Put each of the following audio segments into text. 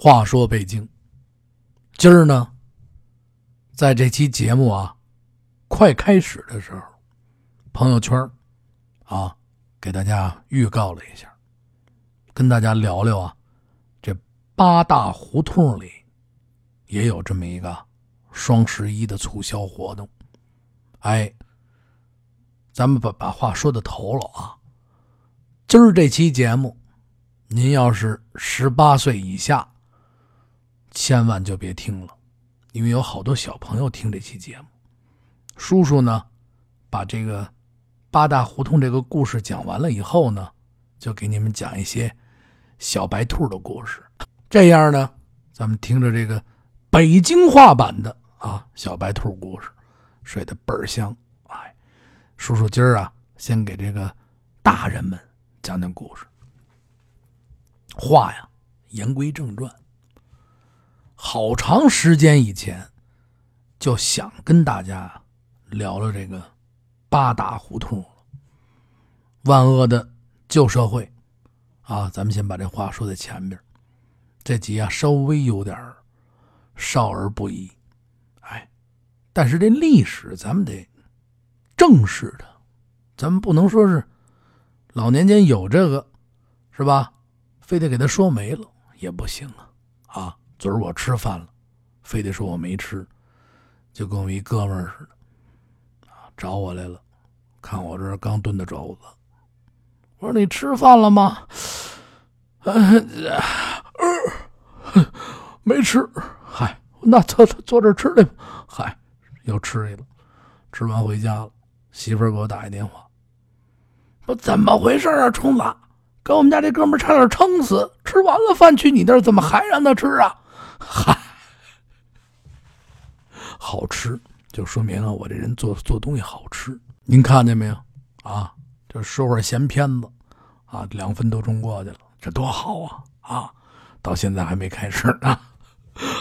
话说北京，今儿呢，在这期节目啊快开始的时候，朋友圈啊给大家预告了一下，跟大家聊聊啊，这八大胡同里也有这么一个双十一的促销活动。哎，咱们把把话说的头了啊，今儿这期节目，您要是十八岁以下。千万就别听了，因为有好多小朋友听这期节目。叔叔呢，把这个八大胡同这个故事讲完了以后呢，就给你们讲一些小白兔的故事。这样呢，咱们听着这个北京话版的啊小白兔故事，睡得倍儿香。哎，叔叔今儿啊，先给这个大人们讲讲故事。话呀，言归正传。好长时间以前，就想跟大家聊聊这个八大胡同。万恶的旧社会啊，咱们先把这话说在前边。这集啊，稍微有点少儿不宜，哎，但是这历史咱们得正视它，咱们不能说是老年间有这个是吧？非得给他说没了也不行啊！昨儿我吃饭了，非得说我没吃，就跟我一哥们儿似的，啊，找我来了，看我这刚炖的肘子，我说你吃饭了吗？呃，没吃，嗨，那坐坐坐这吃的，嗨，又吃一了，吃完回家了，媳妇儿给我打一电话，说怎么回事啊，冲子，跟我们家这哥们儿差点撑死，吃完了饭去你那儿，怎么还让他吃啊？嗨，好吃就说明了我这人做做东西好吃。您看见没有啊？就说会闲片子啊，两分多钟过去了，这多好啊啊！到现在还没开始呢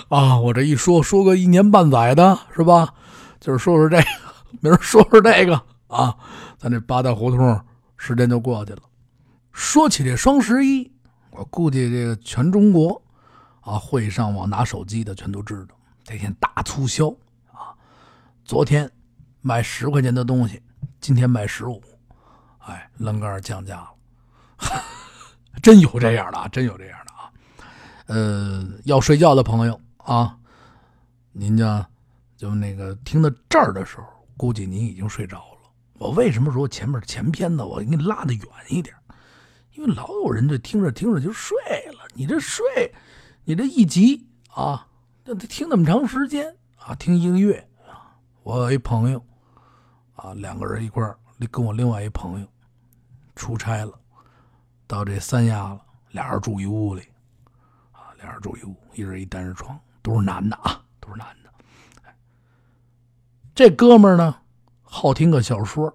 啊！我这一说说个一年半载的是吧？就是说说这个，明儿说说这个啊，咱这八大胡同时间就过去了。说起这双十一，我估计这个全中国。啊，会上网拿手机的全都知道，这天大促销啊！昨天卖十块钱的东西，今天卖十五，哎，楞杆降价了，真有这样的啊，真有这样的啊！呃，要睡觉的朋友啊，您家就那个听到这儿的时候，估计您已经睡着了。我为什么说前面前片子我给你拉的远一点？因为老有人就听着听着就睡了，你这睡。你这一集啊，那得听那么长时间啊，听一个月啊。我有一朋友啊，两个人一块儿，跟我另外一朋友出差了，到这三亚了，俩人住一屋里啊，俩人住一屋，一人一单人床，都是男的啊，都是男的。这哥们儿呢，好听个小说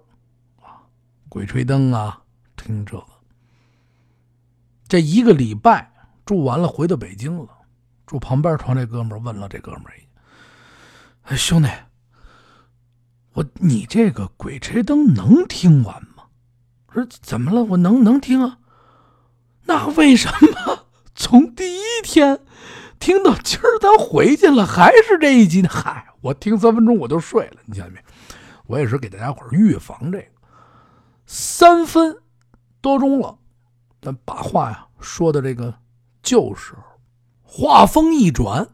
啊，鬼吹灯啊，听这个。这一个礼拜。住完了，回到北京了。住旁边床这哥们问了这哥们儿：“哎，兄弟，我你这个鬼吹灯能听完吗？”说：“怎么了？我能能听啊？那为什么从第一天听到今儿咱回去了还是这一集？嗨，我听三分钟我就睡了。你想没？我也是给大家伙预防这个。三分多钟了，咱把话呀说的这个。”旧时候，话锋一转，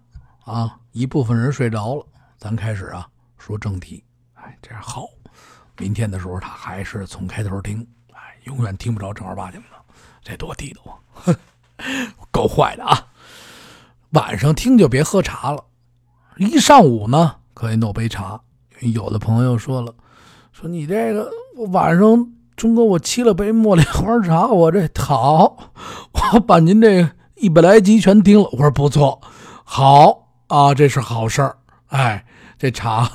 啊，一部分人睡着了，咱开始啊说正题。哎，这样好，明天的时候他还是从开头听，哎，永远听不着正儿八经的，这多地道啊！够坏的啊！晚上听就别喝茶了，一上午呢可以弄杯茶。有的朋友说了，说你这个晚上钟哥我沏了杯茉莉花茶，我这好，我把您这个。一百来集全听了，我说不错，好啊，这是好事儿。哎，这茶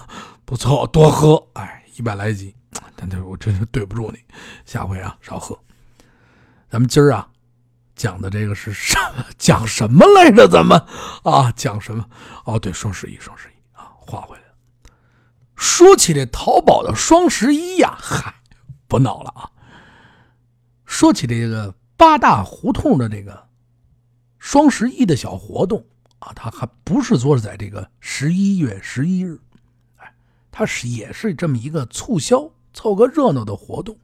不错，多喝。哎，一百来集，但是我真是对不住你，下回啊少喝。咱们今儿啊讲的这个是什 讲什么来着？咱们啊讲什么？哦，对，双十一，双十一啊，话回来了。说起这淘宝的双十一呀，嗨，不闹了啊。说起这个八大胡同的这个。双十一的小活动啊，它还不是说在这个十一月十一日，哎，它是也是这么一个促销、凑个热闹的活动。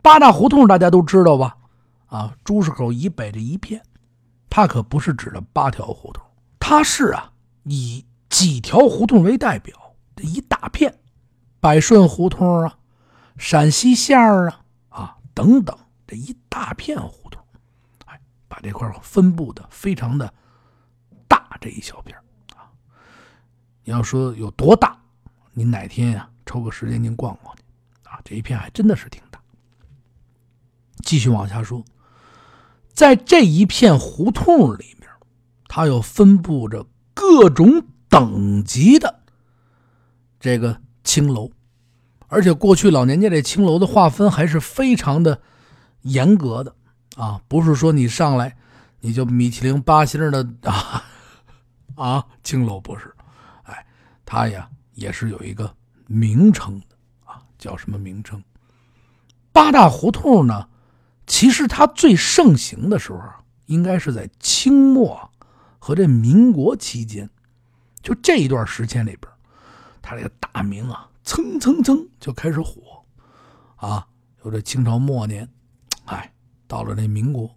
八大胡同大家都知道吧？啊，朱市口以北这一片，它可不是指的八条胡同，它是啊以几条胡同为代表的一大片，百顺胡同啊、陕西线啊啊等等这一大片这块分布的非常的大这一小片啊。你要说有多大，您哪天呀抽个时间您逛逛去啊，这一片还真的是挺大。继续往下说，在这一片胡同里面，它又分布着各种等级的这个青楼，而且过去老年间这青楼的划分还是非常的严格的啊，不是说你上来你就米其林八星的啊啊青楼不是，哎，它呀也是有一个名称的啊，叫什么名称？八大胡同呢？其实它最盛行的时候，应该是在清末和这民国期间，就这一段时间里边，它这个大名啊，蹭蹭蹭就开始火，啊，有这清朝末年，到了这民国，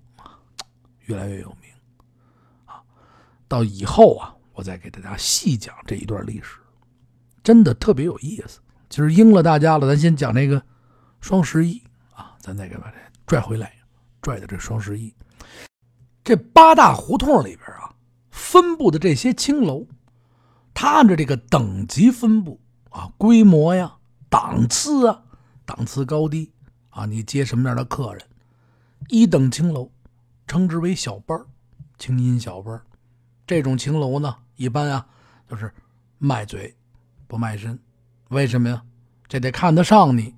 越来越有名，啊，到以后啊，我再给大家细讲这一段历史，真的特别有意思。今儿应了大家了，咱先讲这个双十一啊，咱再给把这。拽回来，拽的这双十一，这八大胡同里边啊，分布的这些青楼，它按照这个等级分布啊，规模呀、档次啊、档次高低啊，你接什么样的客人？一等青楼称之为小班清音小班这种青楼呢，一般啊就是卖嘴不卖身，为什么呀？这得看得上你，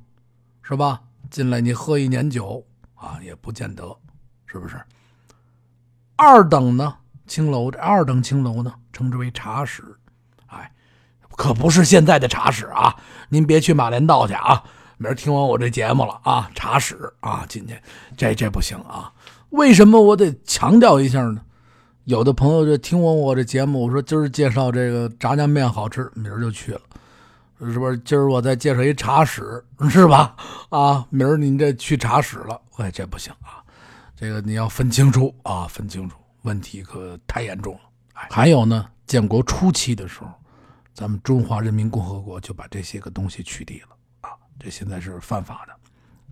是吧？进来你喝一年酒。啊，也不见得，是不是？二等呢，青楼这二等青楼呢，称之为茶室，哎，可不是现在的茶室啊！您别去马连道去啊！明儿听完我这节目了啊，茶室啊，进去这这不行啊！为什么我得强调一下呢？有的朋友就听完我这节目，我说今儿介绍这个炸酱面好吃，明儿就去了。是不是今儿我再介绍一茶室是吧？啊，明儿您这去茶室了，哎，这不行啊！这个你要分清楚啊，分清楚，问题可太严重了。还有呢，建国初期的时候，咱们中华人民共和国就把这些个东西取缔了，这现在是犯法的。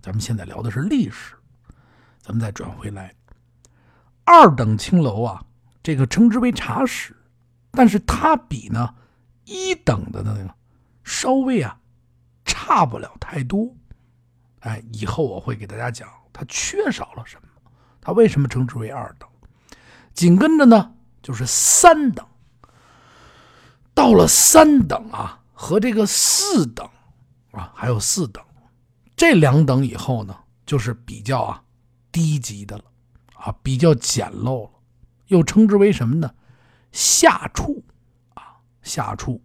咱们现在聊的是历史，咱们再转回来，二等青楼啊，这个称之为茶室，但是它比呢一等的那个。稍微啊，差不了太多，哎，以后我会给大家讲它缺少了什么，它为什么称之为二等。紧跟着呢就是三等，到了三等啊和这个四等啊还有四等，这两等以后呢就是比较啊低级的了啊，比较简陋了，又称之为什么呢？下处啊，下处。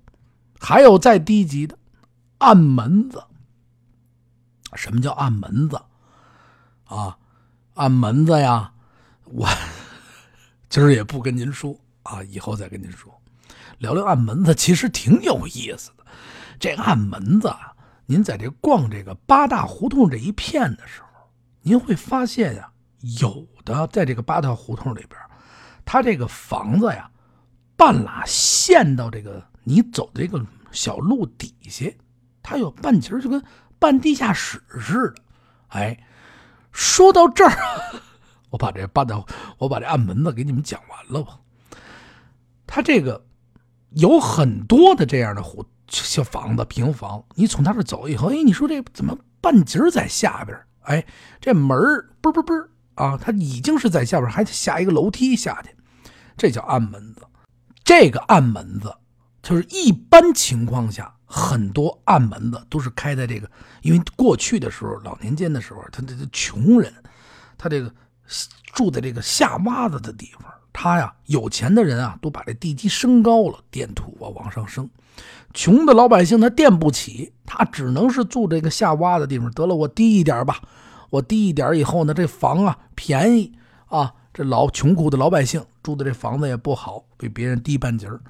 还有再低级的，暗门子。什么叫暗门子？啊，暗门子呀！我 今儿也不跟您说啊，以后再跟您说。聊聊暗门子，其实挺有意思的。这暗门子，啊您在这逛这个八大胡同这一片的时候，您会发现呀，有的在这个八大胡同里边，它这个房子呀，半拉陷到这个。你走的这个小路底下，它有半截就跟半地下室似的。哎，说到这儿，我把这八道，我把这暗门子给你们讲完了吧。它这个有很多的这样的胡同小房子、平房，你从他这走以后，哎，你说这怎么半截在下边？哎，这门儿嘣嘣嘣啊，它已经是在下边，还得下一个楼梯下去，这叫暗门子。这个暗门子。就是一般情况下，很多暗门子都是开在这个，因为过去的时候，老年间的时候，他这个穷人，他这个住在这个下洼子的地方，他呀，有钱的人啊，都把这地基升高了，垫土啊往上升，穷的老百姓他垫不起，他只能是住这个下洼的地方。得了，我低一点吧，我低一点以后呢，这房啊便宜啊，这老穷苦的老百姓住的这房子也不好，比别人低半截儿。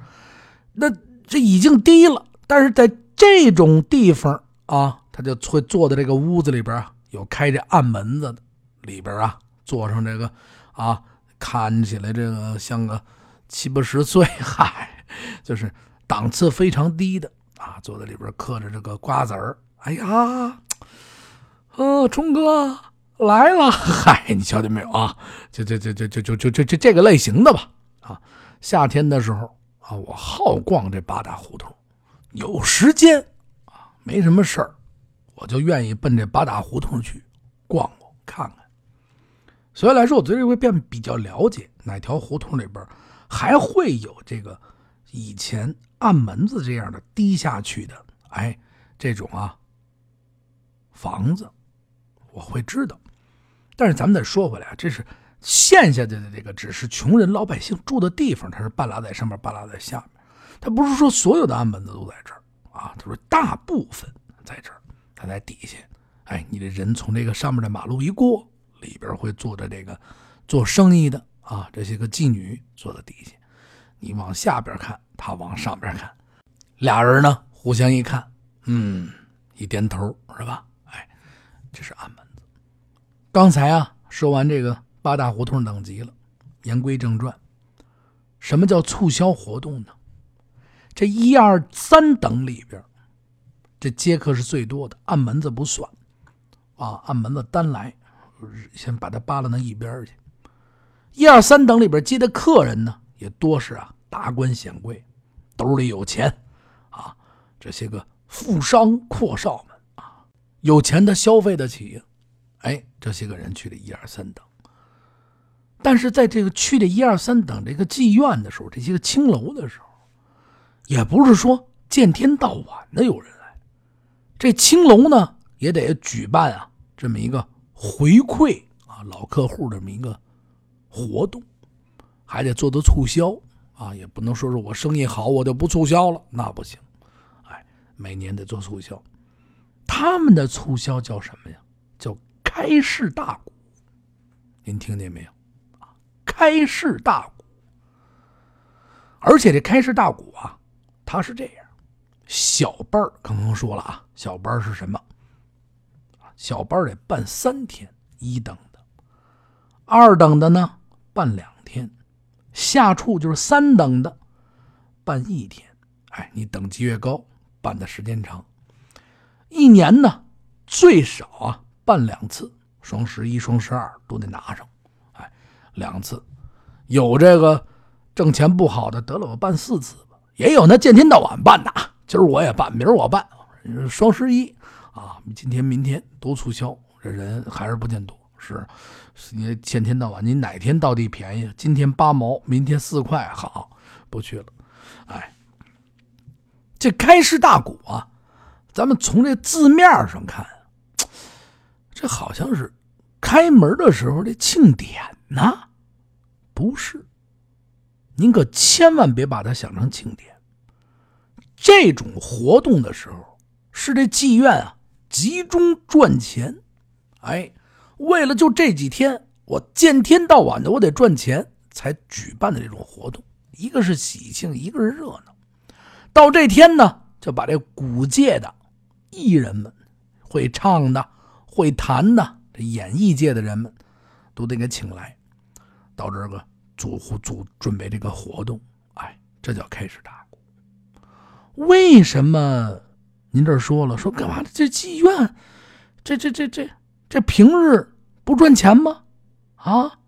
那这已经低了，但是在这种地方啊，他就会坐在这个屋子里边，有开着暗门子的，里边啊，坐上这个啊，看起来这个像个七八十岁，嗨，就是档次非常低的啊，坐在里边嗑着这个瓜子儿。哎呀，呃，冲哥。来了，嗨，你瞧见没有啊？就就就就就就就就这这个类型的吧。啊，夏天的时候啊，我好逛这八大胡同，有时间啊，没什么事儿，我就愿意奔这八大胡同去逛逛看看。所以来说，我对这会变比较了解哪条胡同里边还会有这个以前暗门子这样的低下去的，哎，这种啊房子，我会知道。但是咱们再说回来啊，这是陷下去的这个只是穷人老百姓住的地方，它是半拉在上面，半拉在下面。它不是说所有的暗门子都在这儿啊，他说大部分在这儿，它在底下。哎，你这人从这个上面的马路一过，里边会坐着这个做生意的啊，这些个妓女坐在底下。你往下边看，他往上边看，俩人呢互相一看，嗯，一点头是吧？哎，这是暗门子。刚才啊，说完这个八大胡同等级了，言归正传，什么叫促销活动呢？这一二三等里边，这接客是最多的，暗门子不算啊，暗门子单来，就是先把他扒拉到一边去。一二三等里边接的客人呢，也多是啊，达官显贵，兜里有钱啊，这些个富商阔少们啊，有钱的消费得起。哎，这些个人去的一二三等，但是在这个去的一二三等这个妓院的时候，这些个青楼的时候，也不是说见天到晚的有人来，这青楼呢也得举办啊这么一个回馈啊老客户这么一个活动，还得做做促销啊，也不能说是我生意好我就不促销了，那不行，哎，每年得做促销，他们的促销叫什么呀？叫。开市大鼓，您听见没有？啊，开市大鼓，而且这开市大鼓啊，它是这样，小班儿刚刚说了啊，小班是什么？小班得办三天，一等的，二等的呢办两天，下处就是三等的，办一天。哎，你等级越高，办的时间长，一年呢最少啊。办两次，双十一、双十二都得拿上，哎，两次。有这个挣钱不好的，得了，我办四次吧。也有那见天到晚办的，今儿我也办，明儿我办。双十一啊，今天、明天都促销，这人还是不见多。是，你见天到晚，你哪天到底便宜？今天八毛，明天四块，好，不去了。哎，这开市大鼓啊，咱们从这字面上看。这好像是开门的时候的庆典呢，不是？您可千万别把它想成庆典。这种活动的时候，是这妓院啊集中赚钱，哎，为了就这几天，我见天到晚的我得赚钱，才举办的这种活动。一个是喜庆，一个是热闹。到这天呢，就把这古界的艺人们会唱的。会弹的这演艺界的人们，都得给请来，到这个组组准备这个活动，哎，这叫开始打鼓。为什么您这说了说干嘛？这妓院，这这这这这平日不赚钱吗？啊，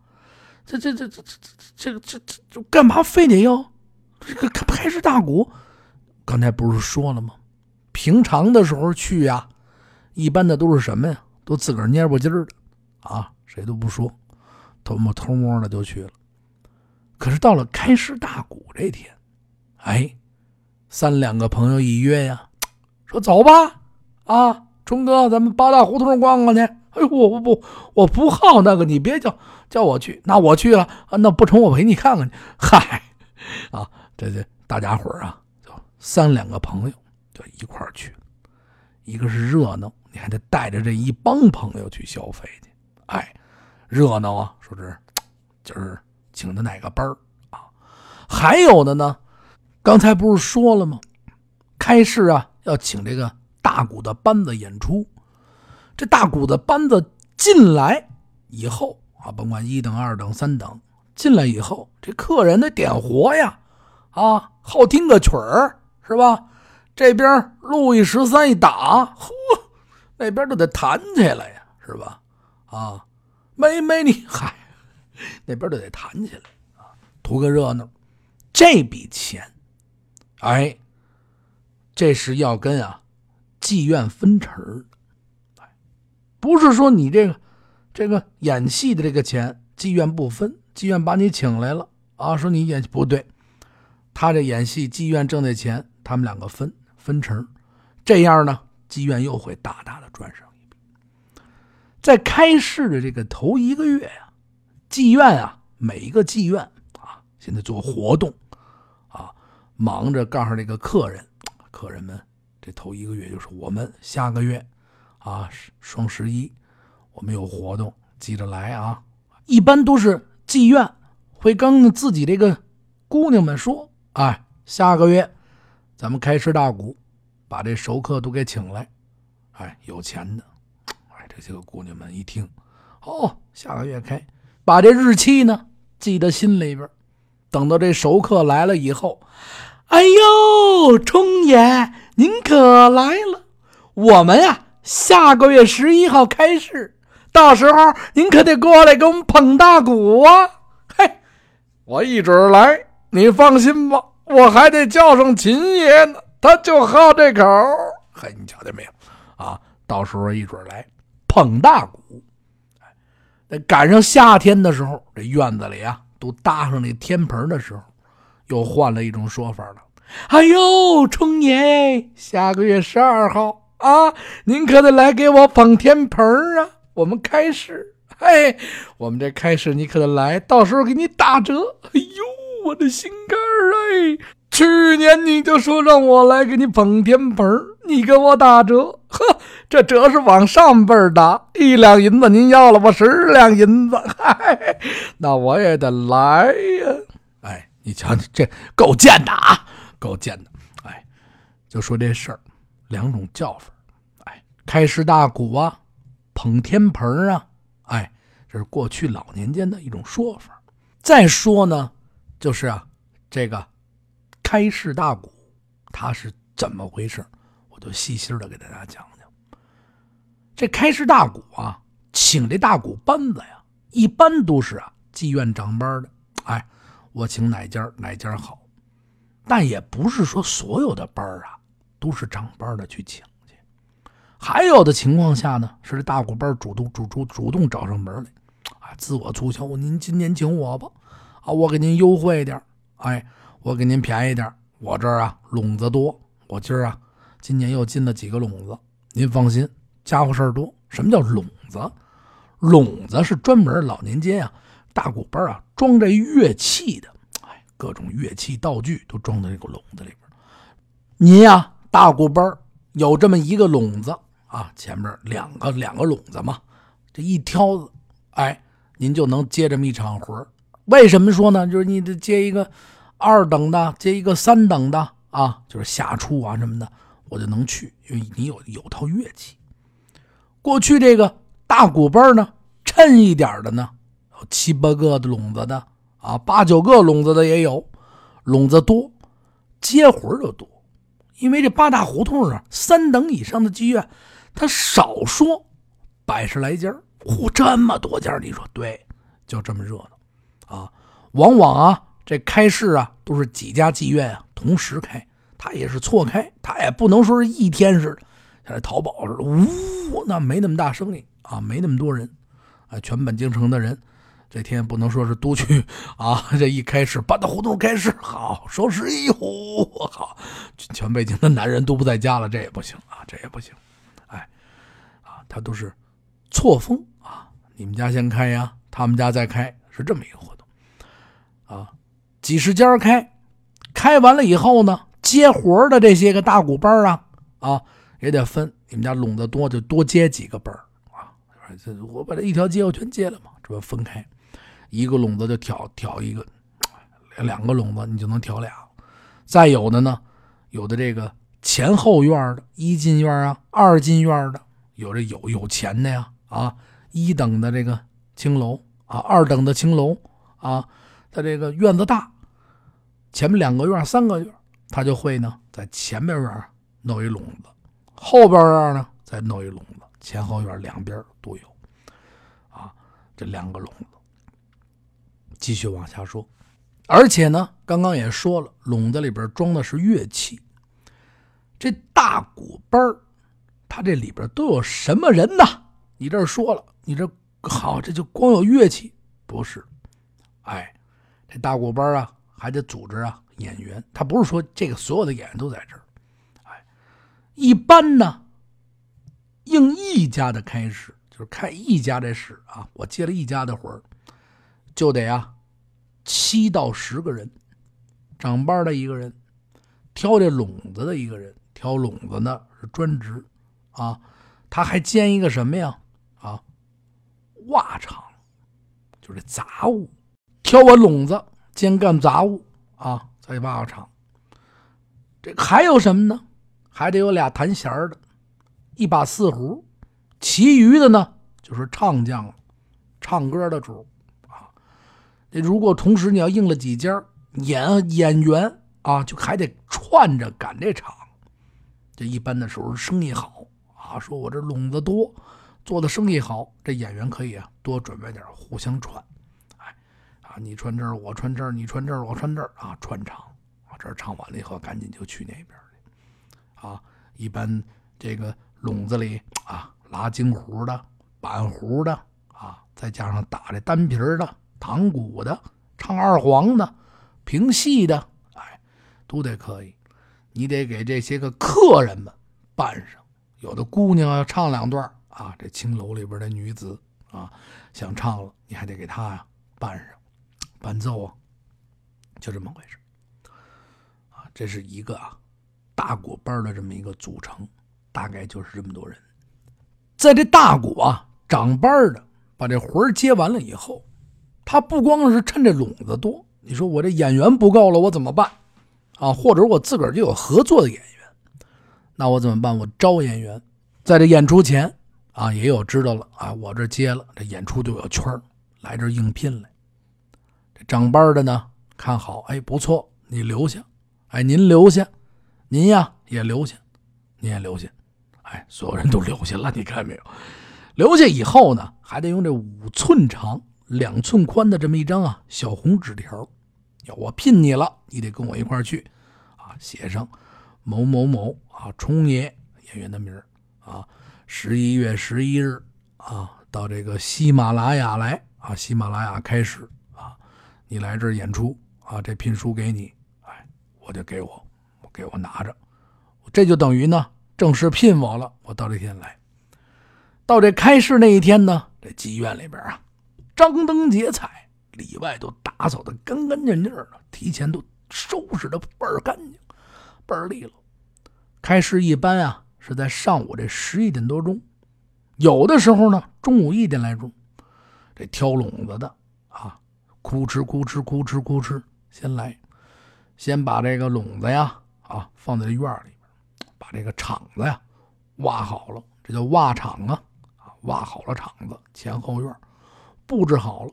这这这这这这这这干嘛非得要这个开市大鼓？刚才不是说了吗？平常的时候去呀，一般的都是什么呀？都自个儿蔫不唧儿的，啊，谁都不说，偷摸偷摸的就去了。可是到了开市大鼓这天，哎，三两个朋友一约呀，说走吧，啊，冲哥，咱们八大胡同逛逛去。哎呦，我不不，我不好那个，你别叫叫我去，那我去了啊，那不成，我陪你看看去。嗨，啊，这这大家伙啊，就三两个朋友就一块儿去，一个是热闹。你还得带着这一帮朋友去消费去，哎，热闹啊！说这今儿请的哪个班啊还有的呢，刚才不是说了吗？开市啊，要请这个大鼓的班子演出。这大鼓的班子进来以后啊，甭管一等、二等、三等，进来以后，这客人得点活呀，啊，好听个曲儿是吧？这边路易十三一打，呼，那边都得弹起来呀，是吧？啊，没没你嗨，那边都得弹起来啊，图个热闹。这笔钱，哎，这是要跟啊妓院分成，不是说你这个这个演戏的这个钱妓院不分，妓院把你请来了啊，说你演不对，他这演戏妓院挣的钱，他们两个分分成，这样呢，妓院又会大大的赚上一笔。在开市的这个头一个月呀，妓院啊，每一个妓院啊。现在做活动，啊，忙着告诉这个客人，客人们，这头一个月就是我们下个月，啊，双十一，我们有活动，记着来啊！一般都是妓院会跟自己这个姑娘们说，哎，下个月咱们开吃大鼓，把这熟客都给请来，哎，有钱的，哎，这些个姑娘们一听，哦，下个月开，把这日期呢记在心里边。等到这熟客来了以后，哎呦，冲爷您可来了！我们呀，下个月十一号开市，到时候您可得过来给我们捧大鼓啊！嘿，我一准来，你放心吧，我还得叫上秦爷呢，他就好这口。嘿，你瞧见没有？啊，到时候一准来捧大鼓。哎，赶上夏天的时候，这院子里啊。都搭上那天棚的时候，又换了一种说法了。哎呦，冲爷，下个月十二号啊，您可得来给我捧天盆儿啊！我们开市，嘿，我们这开市你可得来，到时候给你打折。哎呦，我的心肝儿哎！去年你就说让我来给你捧天盆儿，你给我打折，呵，这折是往上辈打，一两银子您要了我十两银子，嗨，那我也得来呀！你瞧，这够贱的啊，够贱的！哎，就说这事儿，两种叫法，哎，开市大鼓啊，捧天盆啊，哎，这是过去老年间的一种说法。再说呢，就是啊，这个。开市大鼓，它是怎么回事？我就细心的给大家讲讲。这开市大鼓啊，请这大鼓班子呀，一般都是啊妓院长班的。哎，我请哪家哪家好，但也不是说所有的班啊都是长班的去请去。还有的情况下呢，是这大鼓班主动主主主动找上门来，啊，自我促销，您今年请我吧，啊，我给您优惠点哎。我给您便宜点我这儿啊笼子多，我今儿啊今年又进了几个笼子，您放心，家伙事儿多。什么叫笼子？笼子是专门老年间啊大鼓班啊装这乐器的，哎，各种乐器道具都装在这个笼子里边。您呀大鼓班有这么一个笼子啊，前面两个两个笼子嘛，这一挑子，哎，您就能接这么一场活为什么说呢？就是你得接一个。二等的接一个三等的啊，就是下厨啊什么的，我就能去，因为你有有套乐器。过去这个大鼓班呢，趁一点的呢，七八个的笼子的啊，八九个笼子的也有，笼子多，接活就多。因为这八大胡同啊，三等以上的妓院，他少说百十来家，嚯，这么多家，你说对，就这么热闹啊，往往啊。这开市啊，都是几家妓院啊同时开，他也是错开，他也不能说是一天似的，像这淘宝似的，呜，那没那么大生意啊，没那么多人，啊，全北京城的人，这天不能说是都去啊，这一开始，八大胡同开市，好，双十一，呼，好，全北京的男人都不在家了，这也不行啊，这也不行，哎，啊，他都是错峰啊，你们家先开呀，他们家再开，是这么一个活动，啊。几十家开，开完了以后呢，接活的这些个大鼓班啊，啊也得分。你们家笼子多，就多接几个班啊。这我把这一条街我全接了嘛，这不分开，一个笼子就挑挑一个，两个笼子你就能挑俩。再有的呢，有的这个前后院的一进院啊，二进院的，有这有有钱的呀啊，一等的这个青楼啊，二等的青楼啊，他这个院子大，前面两个院三个院，他就会呢在前面院弄一笼子，后边院呢再弄一笼子，前后院两边都有啊，这两个笼子。继续往下说，而且呢，刚刚也说了，笼子里边装的是乐器。这大鼓班它这里边都有什么人呢？你这说了，你这好，这就光有乐器不是？哎，这大鼓班啊，还得组织啊演员。他不是说这个所有的演员都在这儿。哎，一般呢，应一家的开始，就是开一家这事啊，我接了一家的活儿。就得啊，七到十个人，长班的一个人，挑这笼子的一个人，挑笼子呢是专职，啊，他还兼一个什么呀？啊，袜厂，就是杂物，挑完笼子兼干杂物啊，在袜厂。这还有什么呢？还得有俩弹弦的，一把四胡，其余的呢就是唱将了，唱歌的主。这如果同时你要应了几家演演员啊，就还得串着赶这场。这一般的时候生意好啊，说我这笼子多，做的生意好，这演员可以啊多准备点，互相串。哎，啊，你穿这儿，我穿这儿，你穿这儿，我穿这儿啊，串场啊，这儿唱完了以后，赶紧就去那边去。啊，一般这个笼子里啊，拉京胡的、板胡的啊，再加上打这单皮的。唐鼓的、唱二黄的、评戏的，哎，都得可以。你得给这些个客人们伴上。有的姑娘要唱两段啊，这青楼里边的女子啊，想唱了，你还得给她呀伴上伴奏啊，就这么回事。啊，这是一个啊大鼓班的这么一个组成，大概就是这么多人。在这大鼓啊长班的把这活接完了以后。他不光是趁这笼子多，你说我这演员不够了，我怎么办？啊，或者我自个儿就有合作的演员，那我怎么办？我招演员，在这演出前啊，也有知道了啊，我这接了这演出就有圈来这应聘来。这长班的呢，看好，哎，不错，你留下，哎，您留下，您呀也留下，您也留下，哎，所有人都留下了，你看没有？留下以后呢，还得用这五寸长。两寸宽的这么一张啊小红纸条，要我聘你了，你得跟我一块去，啊，写上某某某啊，冲爷演员的名啊，十一月十一日啊，到这个喜马拉雅来啊，喜马拉雅开始啊，你来这儿演出啊，这聘书给你，哎，我就给我，我给我拿着，这就等于呢正式聘我了，我到这天来，到这开市那一天呢，这妓院里边啊。张灯结彩，里外都打扫的干干净净的，提前都收拾的倍儿干净，倍儿利落。开市一般啊是在上午这十一点多钟，有的时候呢中午一点来钟。这挑笼子的啊，哭哧哭哧哭哧哭哧，先来，先把这个笼子呀啊放在院里边，把这个场子呀挖好了，这叫挖场啊啊，挖好了场子前后院。布置好了，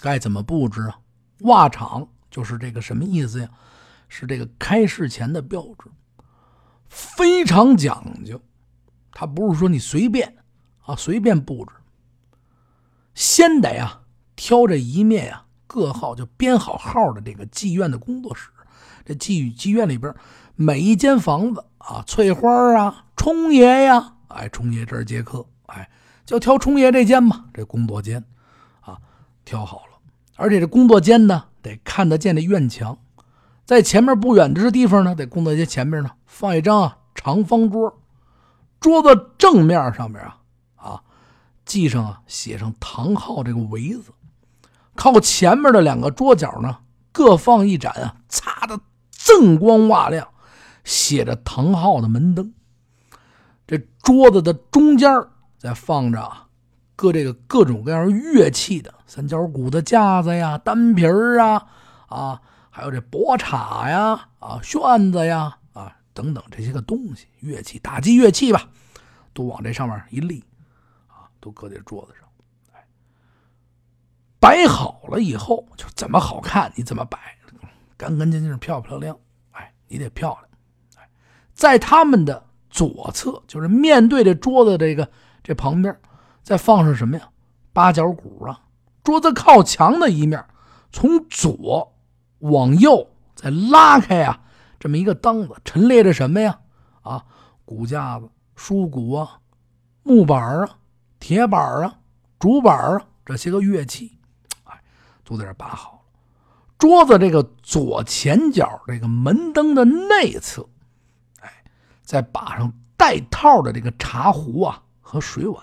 该怎么布置啊？袜场就是这个什么意思呀？是这个开市前的标志，非常讲究。他不是说你随便啊，随便布置。先得呀，挑这一面呀，各号就编好号的这个妓院的工作室。这妓妓院里边每一间房子啊，翠花啊，冲爷呀，哎，冲爷这儿接客，哎。就挑冲爷这间吧，这工作间，啊，挑好了。而且这工作间呢，得看得见这院墙，在前面不远的地方呢，在工作间前面呢，放一张啊长方桌，桌子正面上面啊啊，记上啊写上唐昊这个围子，靠前面的两个桌角呢，各放一盏啊擦的锃光瓦亮，写着唐昊的门灯。这桌子的中间在放着搁这个各种各样乐器的三角鼓的架子呀、单皮儿啊啊，还有这拨叉呀，啊，旋子呀，啊，等等这些个东西，乐器，打击乐器吧，都往这上面一立，啊，都搁在桌子上，摆好了以后，就怎么好看你怎么摆，干干净净、漂漂亮亮，哎，你得漂亮，哎，在他们的左侧，就是面对着桌子这个这旁边，再放上什么呀？八角鼓啊。桌子靠墙的一面，从左往右再拉开呀，这么一个档子，陈列着什么呀？啊，骨架子、书骨啊、木板啊、铁板啊、竹板啊，这些个乐器，哎，都在这摆好了。桌子这个左前角这个门灯的内侧，哎，再把上带套的这个茶壶啊和水碗，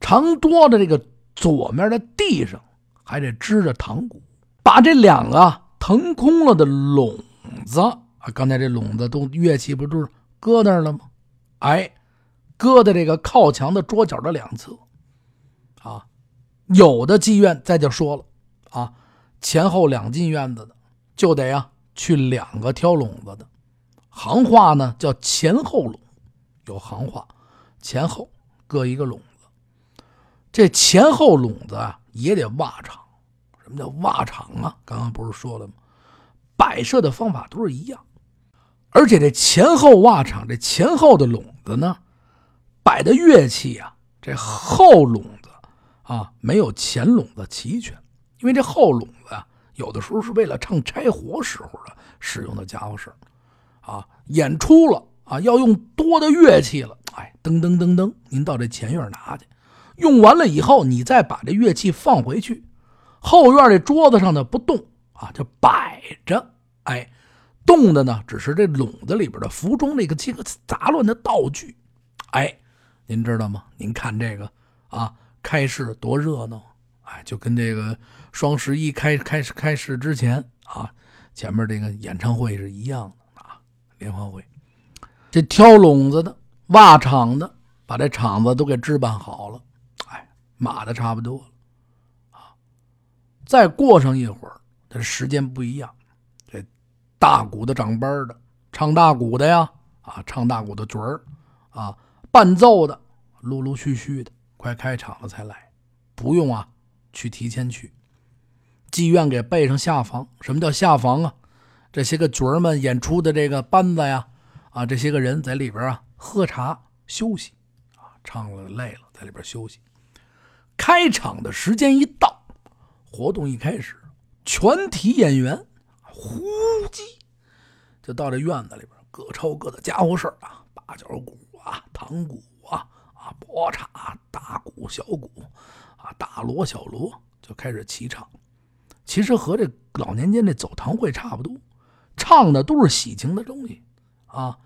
长桌的这个。左面的地上还得支着堂鼓，把这两个腾空了的笼子啊，刚才这笼子都乐器不都是搁那儿了吗？哎，搁在这个靠墙的桌角的两侧啊。有的妓院再就说了啊，前后两进院子的就得呀去两个挑笼子的，行话呢叫前后笼，有行话，前后各一个笼子。这前后笼子啊也得挖场，什么叫挖场啊？刚刚不是说了吗？摆设的方法都是一样，而且这前后挖场，这前后的笼子呢，摆的乐器啊，这后笼子啊没有前笼子齐全，因为这后笼子啊有的时候是为了唱拆活时候的使用的家伙事啊，演出了啊要用多的乐器了，噔噔噔噔，您到这前院拿去。用完了以后，你再把这乐器放回去，后院这桌子上的不动啊，就摆着。哎，动的呢，只是这笼子里边的服装那个这个杂乱的道具。哎，您知道吗？您看这个啊，开市多热闹！哎，就跟这个双十一开开开市之前啊，前面这个演唱会是一样的啊，联欢会。这挑笼子的、挖场的，把这场子都给置办好了。哎码的差不多了，啊，再过上一会儿，这时间不一样，这大鼓的长班的，唱大鼓的呀，啊，唱大鼓的角儿，啊，伴奏的，陆陆续续的，快开场了才来，不用啊，去提前去，妓院给备上下房。什么叫下房啊？这些个角儿们演出的这个班子呀，啊，这些个人在里边啊喝茶休息，啊，唱了累了，在里边休息。开场的时间一到，活动一开始，全体演员呼叽就到这院子里边，各抽各的家伙事啊，八角鼓啊，堂鼓啊，啊，拨叉、大鼓、小鼓啊，大锣、小锣就开始齐唱。其实和这老年间这走堂会差不多，唱的都是喜庆的东西啊，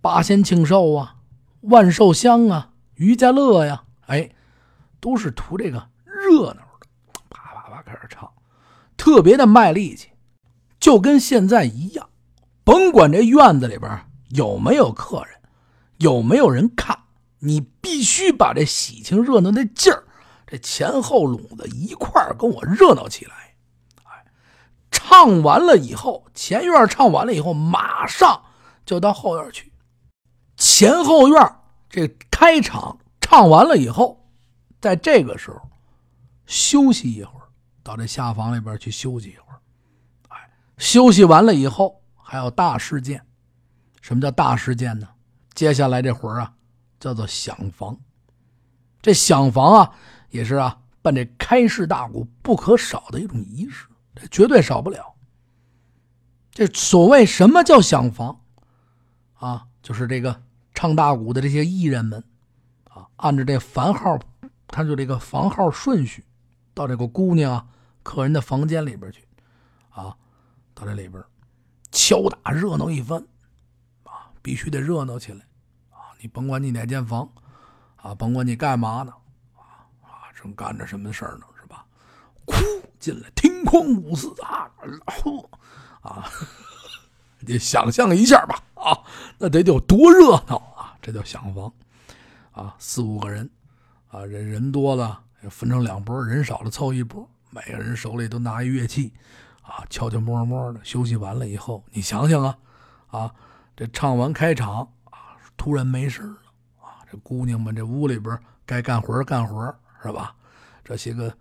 八仙庆寿啊，万寿香啊，余家乐呀，哎。都是图这个热闹的，啪啪啪开始唱，特别的卖力气，就跟现在一样。甭管这院子里边有没有客人，有没有人看，你必须把这喜庆热闹的劲儿，这前后笼子一块儿跟我热闹起来。哎，唱完了以后，前院唱完了以后，马上就到后院去。前后院这开场唱完了以后。在这个时候，休息一会儿，到这下房里边去休息一会儿。哎，休息完了以后，还有大事件。什么叫大事件呢？接下来这会儿啊，叫做响房。这响房啊，也是啊，办这开市大鼓不可少的一种仪式，这绝对少不了。这所谓什么叫响房啊？就是这个唱大鼓的这些艺人们啊，按照这番号。他就这个房号顺序，到这个姑娘客人的房间里边去，啊，到这里边敲打热闹一番，啊，必须得热闹起来，啊，你甭管你哪间房，啊，甭管你干嘛呢，啊啊，正干着什么事呢，是吧？哭进来，听空五四啊，呼啊，你想象一下吧，啊，那得有多热闹！这叫厢房，啊，四五个人。啊，人人多了分成两拨，人少了凑一拨。每个人手里都拿一乐器，啊，悄悄摸摸的休息完了以后，你想想啊，啊，这唱完开场啊，突然没事了啊，这姑娘们这屋里边该干活干活是吧？这些个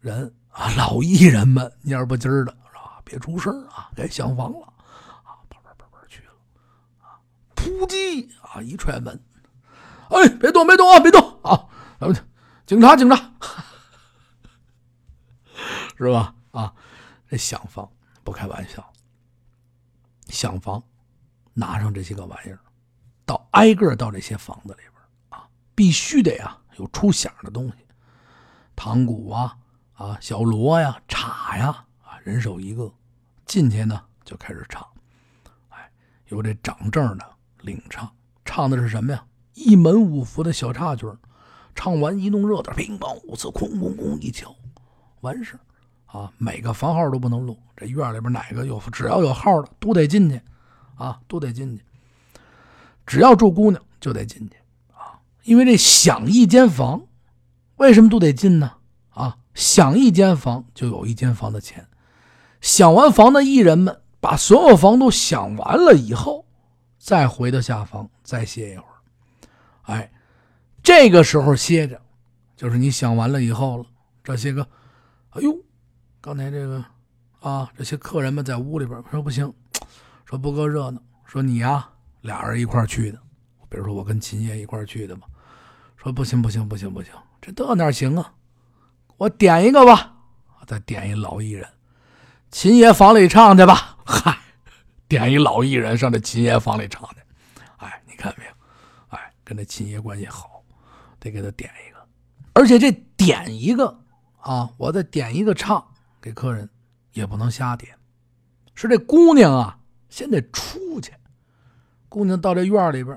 人啊，老艺人们蔫不唧的是吧？别出声啊，该厢房，了突击啊，一踹门，哎，别动别动啊，别动啊，咱们警察警察，是吧？啊。这厢房不开玩笑，厢房拿上这些个玩意儿，到挨个到这些房子里边啊，必须得啊有出响的东西，堂鼓啊啊小锣呀镲呀啊人手一个，进去呢就开始唱，哎，有这掌证的领唱，唱的是什么呀？一门五福的小插曲，唱完一弄热的，乒乓五次，哐哐哐一敲，完事啊，每个房号都不能录。这院里边哪个有，只要有号的都得进去，啊，都得进去。只要住姑娘就得进去，啊，因为这想一间房，为什么都得进呢？啊，想一间房就有一间房的钱。想完房的艺人们把所有房都想完了以后，再回到下方再歇一会儿。哎，这个时候歇着，就是你想完了以后了。这些个，哎呦。刚才这个啊，这些客人们在屋里边说不行，说不够热闹。说你呀，俩人一块去的，比如说我跟秦爷一块去的嘛。说不行不行不行不行，这这哪行啊？我点一个吧，再点一老艺人，秦爷房里唱去吧。嗨，点一老艺人上这秦爷房里唱去。哎，你看没有？哎，跟这秦爷关系好，得给他点一个。而且这点一个啊，我再点一个唱。给客人也不能瞎点，是这姑娘啊，先得出去。姑娘到这院里边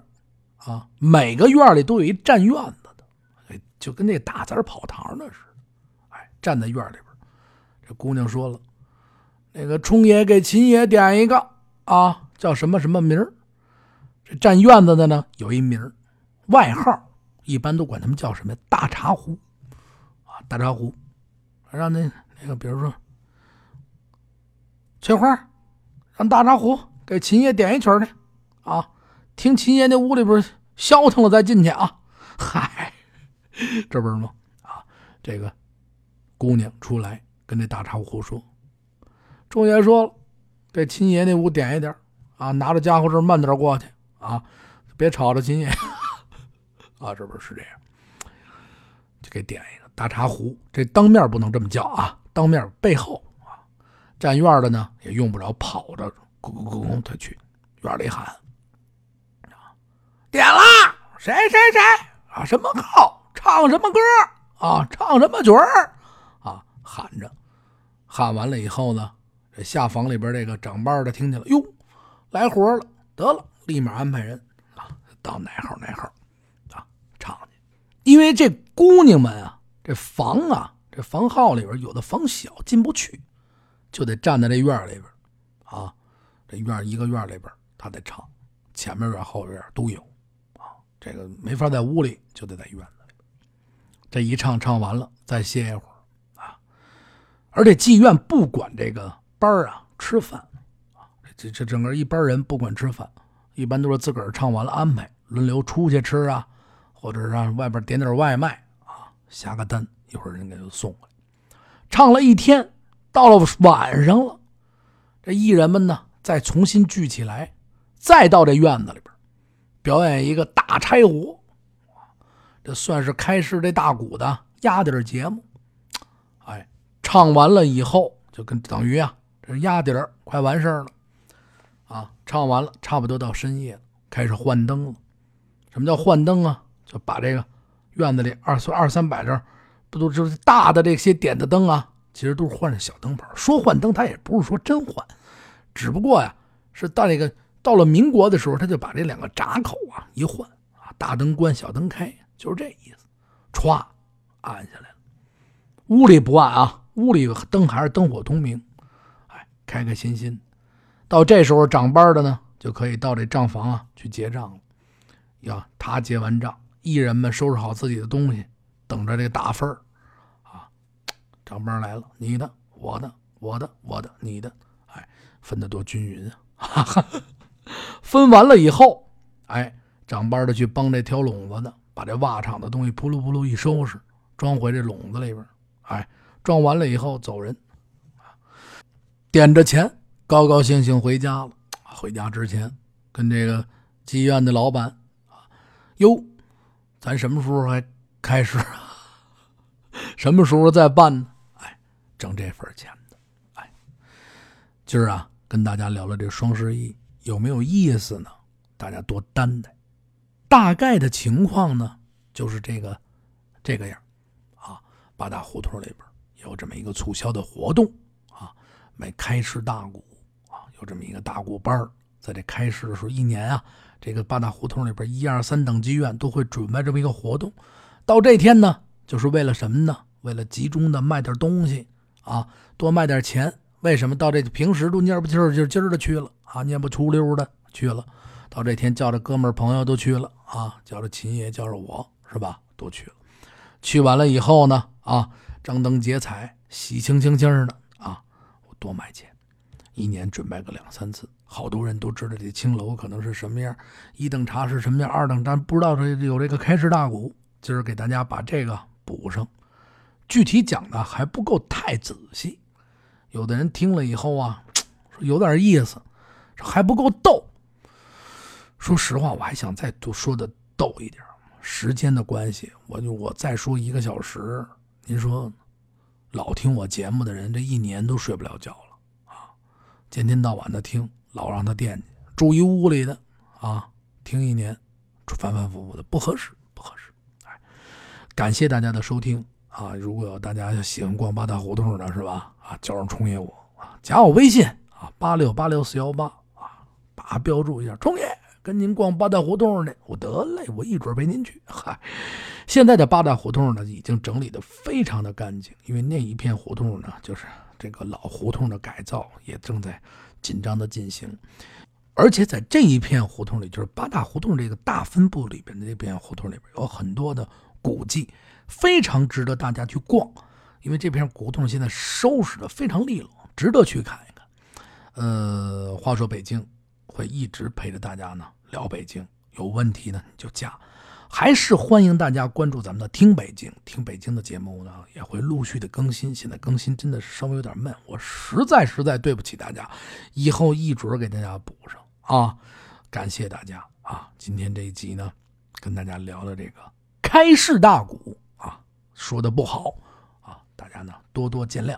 啊，每个院里都有一站院子的，就跟那打杂跑堂的似的。哎，站在院里边，这姑娘说了：“那个冲爷给秦爷点一个啊，叫什么什么名儿这占院子的呢，有一名儿外号，一般都管他们叫什么大茶壶啊，大茶壶，让那。”那个，比如说，翠花，让大茶壶给秦爷点一曲儿去啊！听秦爷那屋里边消停了再进去啊！嗨，这不是吗？啊，这个姑娘出来跟那大茶壶说：“众爷说了，给秦爷那屋点一点啊，拿着家伙事慢点过去啊，别吵着秦爷 啊！这不是这样，就给点一个大茶壶，这当面不能这么叫啊！”当面背后啊，站院的呢也用不着跑着咕咕咕咕他去院里喊点了谁谁谁啊什么号唱什么歌啊唱什么曲儿啊喊着喊完了以后呢，这下房里边这个长班的听见了哟来活了得了立马安排人啊到哪号哪号啊唱去，因为这姑娘们啊这房啊。这房号里边有的房小进不去，就得站在这院里边啊。这院一个院里边，他得唱，前面院后院都有啊。这个没法在屋里，就得在院子里。这一唱唱完了，再歇一会儿啊。而且妓院不管这个班啊吃饭啊，这这整个一班人不管吃饭，一般都是自个儿唱完了安排，轮流出去吃啊，或者让外边点点外卖啊，下个单。一会儿人给他送过来，唱了一天，到了晚上了，这艺人们呢再重新聚起来，再到这院子里边表演一个大柴火，这算是开市这大鼓的压底节目。哎，唱完了以后，就跟等于啊，这压底儿快完事儿了啊，唱完了，差不多到深夜了，开始换灯了。什么叫换灯啊？就把这个院子里二三二三百这。不都就是大的这些点的灯啊？其实都是换着小灯泡。说换灯，他也不是说真换，只不过呀，是到这个到了民国的时候，他就把这两个闸口啊一换啊，大灯关，小灯开，就是这意思。歘，暗下来了。屋里不暗啊，屋里灯还是灯火通明。开开心心。到这时候，长班的呢就可以到这账房啊去结账了。呀，他结完账，艺人们收拾好自己的东西。等着这个打分啊，长班来了，你的、我的、我的，我的，你的，哎，分的多均匀啊！哈 哈分完了以后，哎，长班的去帮这挑笼子的，把这袜厂的东西扑噜扑噜一收拾，装回这笼子里边。哎，装完了以后走人，点着钱，高高兴兴回家了。回家之前，跟这个妓院的老板啊，哟，咱什么时候还开始啊？什么时候再办呢？哎，挣这份钱的。哎，今儿啊，跟大家聊聊这双十一有没有意思呢？大家多担待。大概的情况呢，就是这个这个样啊。八大胡同里边有这么一个促销的活动，买开市大鼓啊。有这么一个大鼓班在这开市的时候，一年啊，这个八大胡同里边一二三等妓院都会准备这么一个活动。到这天呢，就是为了什么呢？为了集中的卖点东西啊，多卖点钱。为什么到这平时都蔫不气儿，就今儿的去了啊，蔫不出溜的去了。到这天叫着哥们儿朋友都去了啊，叫着秦爷，叫着我是吧，都去了。去完了以后呢，啊，张灯结彩，喜庆庆庆的，多卖钱。一年准备个两三次，好多人都知道这青楼可能是什么样，一等茶是什么样，二等但不知道这有这个开市大鼓。今儿给大家把这个补上，具体讲的还不够太仔细，有的人听了以后啊，说有点意思，还不够逗。说实话，我还想再多说的逗一点，时间的关系，我就我再说一个小时，您说老听我节目的人，这一年都睡不了觉了啊。天天到晚的听，老让他惦记，住一屋里的啊，听一年，反反复复的不合适，不合适。哎，感谢大家的收听啊！如果大家喜欢逛八大胡同的是吧？啊，叫上冲爷我啊，加我微信啊，八六八六四幺八啊，把标注一下，冲爷跟您逛八大胡同呢，我得嘞，我一准陪您去。嗨，现在的八大胡同呢，已经整理的非常的干净，因为那一片胡同呢，就是。这个老胡同的改造也正在紧张的进行，而且在这一片胡同里，就是八大胡同这个大分部里边的这片胡同里边，有很多的古迹，非常值得大家去逛。因为这片胡同现在收拾的非常利落，值得去看一看。呃，话说北京会一直陪着大家呢，聊北京，有问题呢你就加。还是欢迎大家关注咱们的听北京，听北京的节目呢也会陆续的更新。现在更新真的是稍微有点慢，我实在实在对不起大家，以后一准给大家补上啊！感谢大家啊！今天这一集呢，跟大家聊的这个开市大鼓啊，说的不好啊，大家呢多多见谅。